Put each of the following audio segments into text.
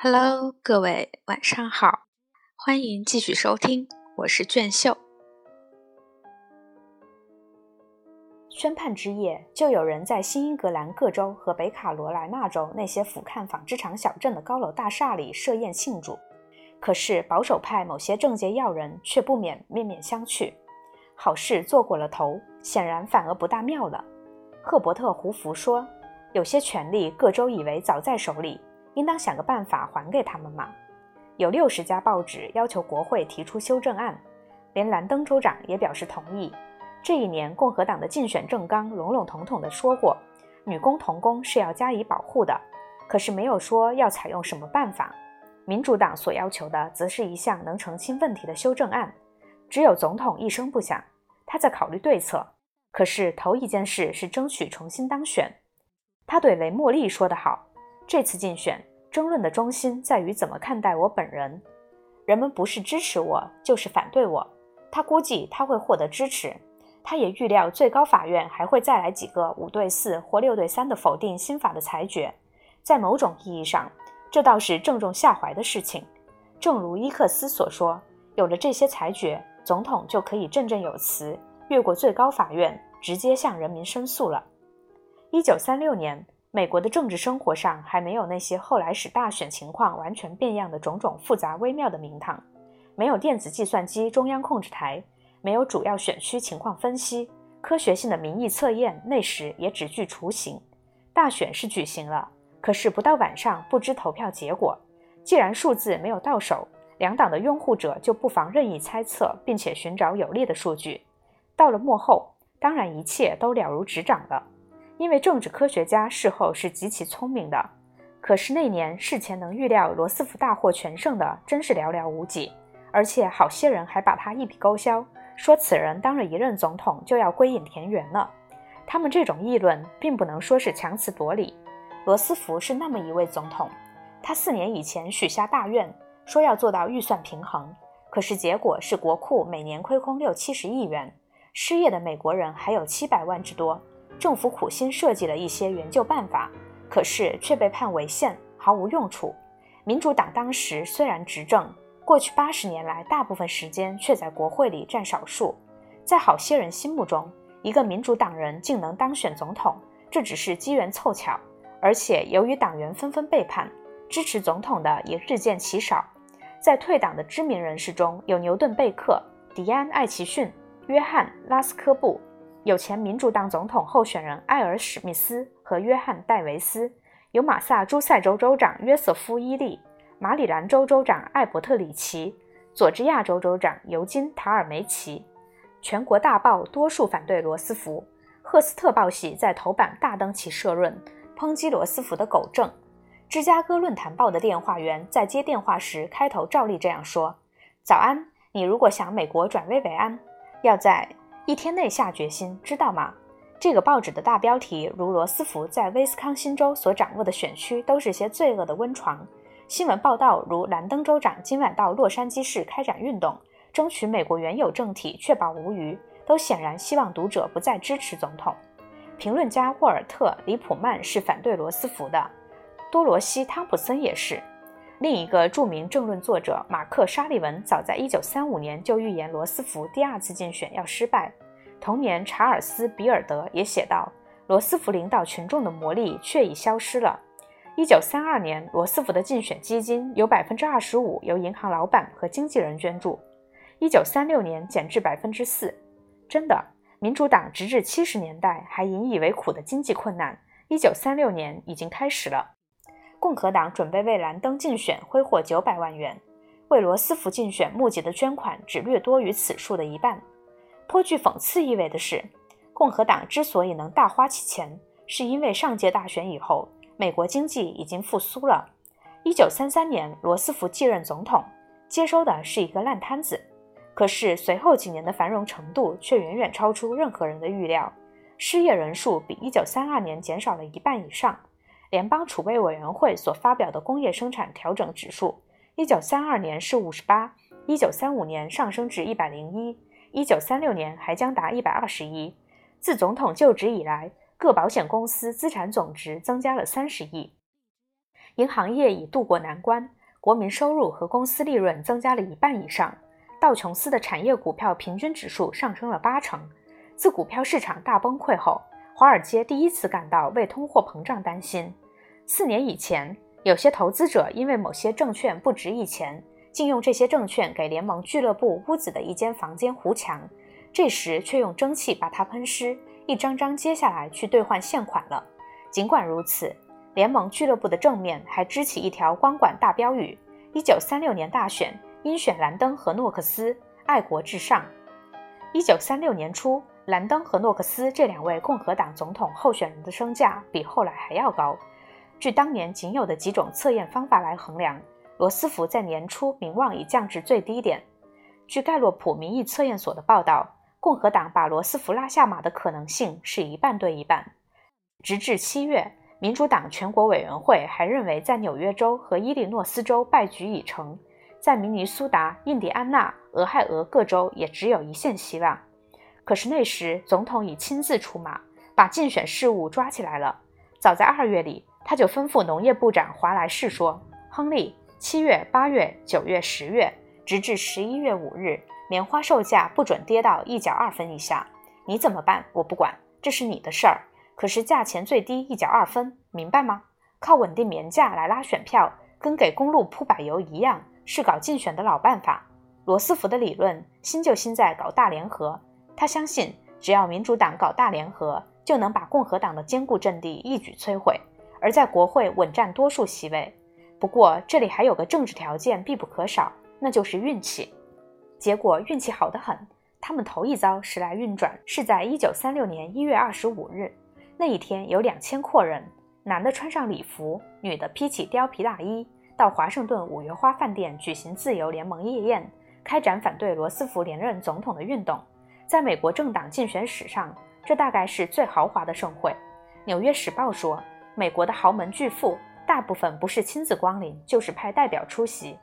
Hello，各位晚上好，欢迎继续收听，我是卷秀。宣判之夜，就有人在新英格兰各州和北卡罗来纳州那些俯瞰纺织厂小镇的高楼大厦里设宴庆祝。可是保守派某些政界要人却不免面面相觑。好事做过了头，显然反而不大妙了。赫伯特·胡佛说：“有些权力，各州以为早在手里。”应当想个办法还给他们嘛。有六十家报纸要求国会提出修正案，连兰登州长也表示同意。这一年，共和党的竞选政纲笼笼统统地说过，女工童工是要加以保护的，可是没有说要采用什么办法。民主党所要求的，则是一项能澄清问题的修正案。只有总统一声不响，他在考虑对策。可是头一件事是争取重新当选。他对雷莫利说得好。这次竞选争论的中心在于怎么看待我本人。人们不是支持我，就是反对我。他估计他会获得支持，他也预料最高法院还会再来几个五对四或六对三的否定新法的裁决。在某种意义上，这倒是正中下怀的事情。正如伊克斯所说，有了这些裁决，总统就可以振振有词，越过最高法院，直接向人民申诉了。一九三六年。美国的政治生活上还没有那些后来使大选情况完全变样的种种复杂微妙的名堂，没有电子计算机中央控制台，没有主要选区情况分析，科学性的民意测验那时也只具雏形。大选是举行了，可是不到晚上不知投票结果。既然数字没有到手，两党的拥护者就不妨任意猜测，并且寻找有利的数据。到了幕后，当然一切都了如指掌了。因为政治科学家事后是极其聪明的，可是那年事前能预料罗斯福大获全胜的真是寥寥无几，而且好些人还把他一笔勾销，说此人当了一任总统就要归隐田园了。他们这种议论并不能说是强词夺理。罗斯福是那么一位总统，他四年以前许下大愿，说要做到预算平衡，可是结果是国库每年亏空六七十亿元，失业的美国人还有七百万之多。政府苦心设计了一些援救办法，可是却被判违宪，毫无用处。民主党当时虽然执政，过去八十年来大部分时间却在国会里占少数。在好些人心目中，一个民主党人竟能当选总统，这只是机缘凑巧。而且由于党员纷纷背叛，支持总统的也日渐其少。在退党的知名人士中有牛顿·贝克、迪安·艾奇逊、约翰·拉斯科布。有前民主党总统候选人艾尔·史密斯和约翰·戴维斯，有马萨诸塞州州长约瑟夫·伊利，马里兰州州长艾伯特·里奇，佐治亚州州长尤金·塔尔梅奇。全国大报多数反对罗斯福，赫斯特报系在头版大登其社论，抨击罗斯福的狗政。芝加哥论坛报的电话员在接电话时，开头照例这样说：“早安，你如果想美国转危为安，要在。”一天内下决心，知道吗？这个报纸的大标题如罗斯福在威斯康星州所掌握的选区都是些罪恶的温床。新闻报道如兰登州长今晚到洛杉矶市开展运动，争取美国原有政体确保无虞，都显然希望读者不再支持总统。评论家沃尔特·里普曼是反对罗斯福的，多罗西·汤普森也是。另一个著名政论作者马克·沙利文早在1935年就预言罗斯福第二次竞选要失败。同年，查尔斯·比尔德也写道：“罗斯福领导群众的魔力却已消失了。”1932 年，罗斯福的竞选基金有25%由银行老板和经纪人捐助，1936年减至4%。真的，民主党直至70年代还引以为苦的经济困难，1936年已经开始了。共和党准备为兰登竞选挥霍九百万元，为罗斯福竞选募集的捐款只略多于此数的一半。颇具讽刺意味的是，共和党之所以能大花其钱，是因为上届大选以后，美国经济已经复苏了。一九三三年，罗斯福继任总统，接收的是一个烂摊子。可是随后几年的繁荣程度却远远超出任何人的预料，失业人数比一九三二年减少了一半以上。联邦储备委员会所发表的工业生产调整指数，一九三二年是五十八，一九三五年上升至一百零一，一九三六年还将达一百二十一。自总统就职以来，各保险公司资产总值增加了三十亿。银行业已渡过难关，国民收入和公司利润增加了一半以上。道琼斯的产业股票平均指数上升了八成。自股票市场大崩溃后，华尔街第一次感到为通货膨胀担心。四年以前，有些投资者因为某些证券不值一钱，竟用这些证券给联盟俱乐部屋子的一间房间糊墙，这时却用蒸汽把它喷湿，一张张接下来去兑换现款了。尽管如此，联盟俱乐部的正面还支起一条光管大标语：“一九三六年大选。”应选兰登和诺克斯，爱国至上。一九三六年初，兰登和诺克斯这两位共和党总统候选人的身价比后来还要高。据当年仅有的几种测验方法来衡量，罗斯福在年初名望已降至最低点。据盖洛普民意测验所的报道，共和党把罗斯福拉下马的可能性是一半对一半。直至七月，民主党全国委员会还认为在纽约州和伊利诺斯州败局已成。在明尼苏达、印第安纳、俄亥俄各州也只有一线希望。可是那时，总统已亲自出马，把竞选事务抓起来了。早在二月里，他就吩咐农业部长华莱士说：“亨利，七月、八月、九月、十月，直至十一月五日，棉花售价不准跌到一角二分以下。你怎么办？我不管，这是你的事儿。可是价钱最低一角二分，明白吗？靠稳定棉价来拉选票，跟给公路铺柏油一样。”是搞竞选的老办法。罗斯福的理论新就新在搞大联合，他相信只要民主党搞大联合，就能把共和党的坚固阵地一举摧毁，而在国会稳占多数席位。不过这里还有个政治条件必不可少，那就是运气。结果运气好得很，他们头一遭时来运转，是在一九三六年一月二十五日。那一天有两千阔人，男的穿上礼服，女的披起貂皮大衣。到华盛顿五月花饭店举行自由联盟夜宴，开展反对罗斯福连任总统的运动。在美国政党竞选史上，这大概是最豪华的盛会。《纽约时报》说，美国的豪门巨富大部分不是亲自光临，就是派代表出席。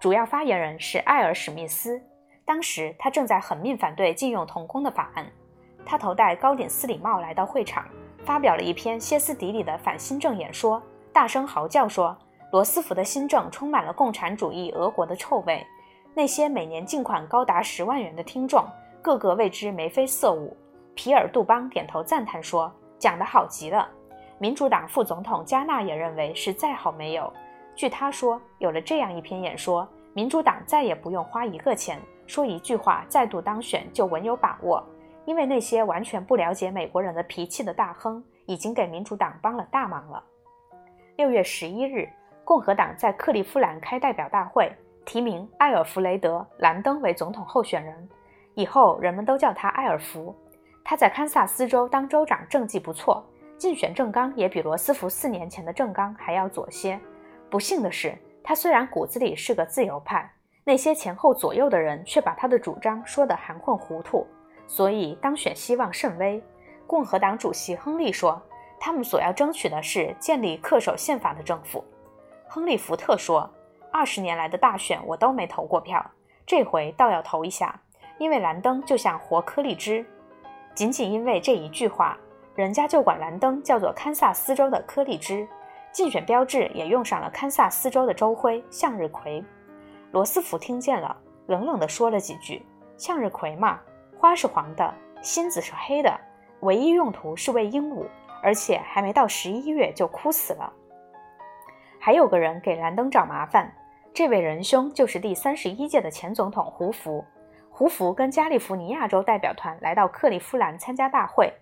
主要发言人是艾尔·史密斯，当时他正在狠命反对禁用童工的法案。他头戴高顶丝礼帽来到会场，发表了一篇歇斯底里的反新政演说，大声嚎叫说。罗斯福的新政充满了共产主义俄国的臭味。那些每年进款高达十万元的听众，个个为之眉飞色舞。皮尔·杜邦点头赞叹说：“讲得好极了。”民主党副总统加纳也认为是再好没有。据他说，有了这样一篇演说，民主党再也不用花一个钱，说一句话再度当选就稳有把握，因为那些完全不了解美国人的脾气的大亨，已经给民主党帮了大忙了。六月十一日。共和党在克利夫兰开代表大会，提名埃尔弗雷德·兰登为总统候选人。以后人们都叫他埃尔福。他在堪萨斯州当州长，政绩不错，竞选政纲也比罗斯福四年前的政纲还要左些。不幸的是，他虽然骨子里是个自由派，那些前后左右的人却把他的主张说得含混糊涂，所以当选希望甚微。共和党主席亨利说：“他们所要争取的是建立恪守宪法的政府。”亨利·福特说：“二十年来的大选，我都没投过票，这回倒要投一下，因为兰登就像活颗粒枝。仅仅因为这一句话，人家就管兰登叫做堪萨斯州的颗粒枝。竞选标志也用上了堪萨斯州的州徽向日葵。罗斯福听见了，冷冷地说了几句：‘向日葵嘛，花是黄的，心子是黑的，唯一用途是喂鹦鹉，而且还没到十一月就枯死了。’”还有个人给兰登找麻烦，这位仁兄就是第三十一届的前总统胡佛。胡佛跟加利福尼亚州代表团来到克利夫兰参加大会，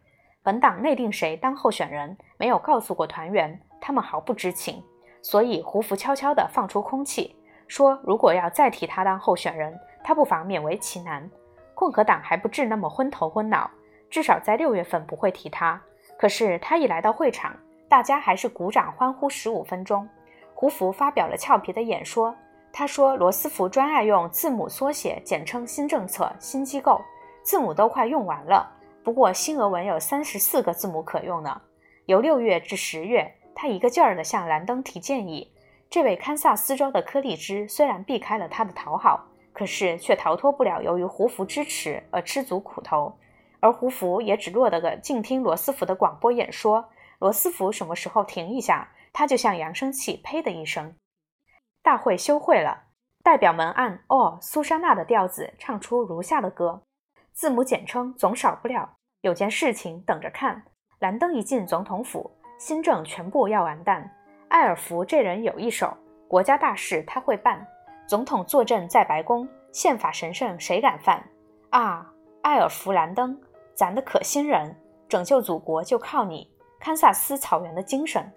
本党内定谁当候选人，没有告诉过团员，他们毫不知情。所以胡佛悄悄地放出空气，说如果要再提他当候选人，他不妨勉为其难。共和党还不至那么昏头昏脑，至少在六月份不会提他。可是他一来到会场，大家还是鼓掌欢呼十五分钟。胡佛发表了俏皮的演说。他说：“罗斯福专爱用字母缩写，简称新政策、新机构，字母都快用完了。不过新俄文有三十四个字母可用呢。由六月至十月，他一个劲儿地向兰登提建议。这位堪萨斯州的柯立芝虽然避开了他的讨好，可是却逃脱不了由于胡佛支持而吃足苦头。而胡佛也只落得个静听罗斯福的广播演说。罗斯福什么时候停一下？”他就像扬声器，呸的一声。大会休会了，代表们按哦苏珊娜的调子唱出如下的歌，字母简称总少不了。有件事情等着看，兰登一进总统府，新政全部要完蛋。埃尔福这人有一手，国家大事他会办。总统坐镇在白宫，宪法神圣谁敢犯？啊，埃尔弗兰登，咱的可心人，拯救祖国就靠你。堪萨斯草原的精神。